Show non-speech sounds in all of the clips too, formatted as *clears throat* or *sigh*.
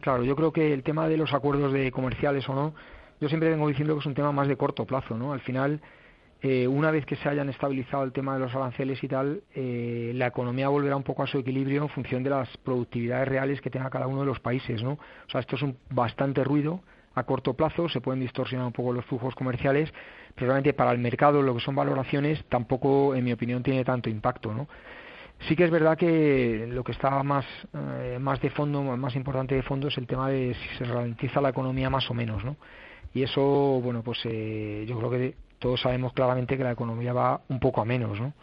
Claro, yo creo que el tema de los acuerdos de comerciales o no, yo siempre vengo diciendo que es un tema más de corto plazo, ¿no? Al final, eh, una vez que se hayan estabilizado el tema de los aranceles y tal, eh, la economía volverá un poco a su equilibrio en función de las productividades reales que tenga cada uno de los países, ¿no? O sea, esto es un bastante ruido a corto plazo, se pueden distorsionar un poco los flujos comerciales, pero realmente para el mercado lo que son valoraciones tampoco, en mi opinión, tiene tanto impacto, ¿no? Sí que es verdad que lo que está más, eh, más de fondo, más importante de fondo es el tema de si se ralentiza la economía más o menos, ¿no? Y eso, bueno, pues eh, yo creo que todos sabemos claramente que la economía va un poco a menos, ¿no?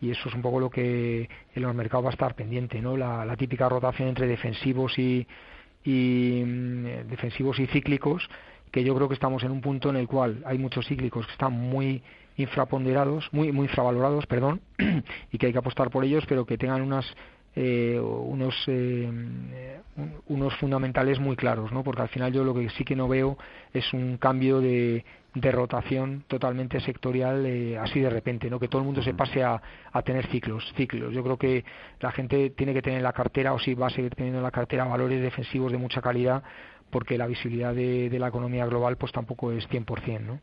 Y eso es un poco lo que en los mercados va a estar pendiente, ¿no? La, típica rotación entre defensivos y, y mm, defensivos y cíclicos, que yo creo que estamos en un punto en el cual hay muchos cíclicos que están muy infraponderados, muy, muy infravalorados, perdón, *clears throat* y que hay que apostar por ellos, pero que tengan unas eh, unos eh, unos fundamentales muy claros, ¿no? Porque al final yo lo que sí que no veo es un cambio de, de rotación totalmente sectorial eh, así de repente, ¿no? Que todo el mundo se pase a, a, tener ciclos, ciclos. Yo creo que la gente tiene que tener en la cartera o si va a seguir teniendo en la cartera valores defensivos de mucha calidad porque la visibilidad de, la economía global pues tampoco es 100%, ¿no?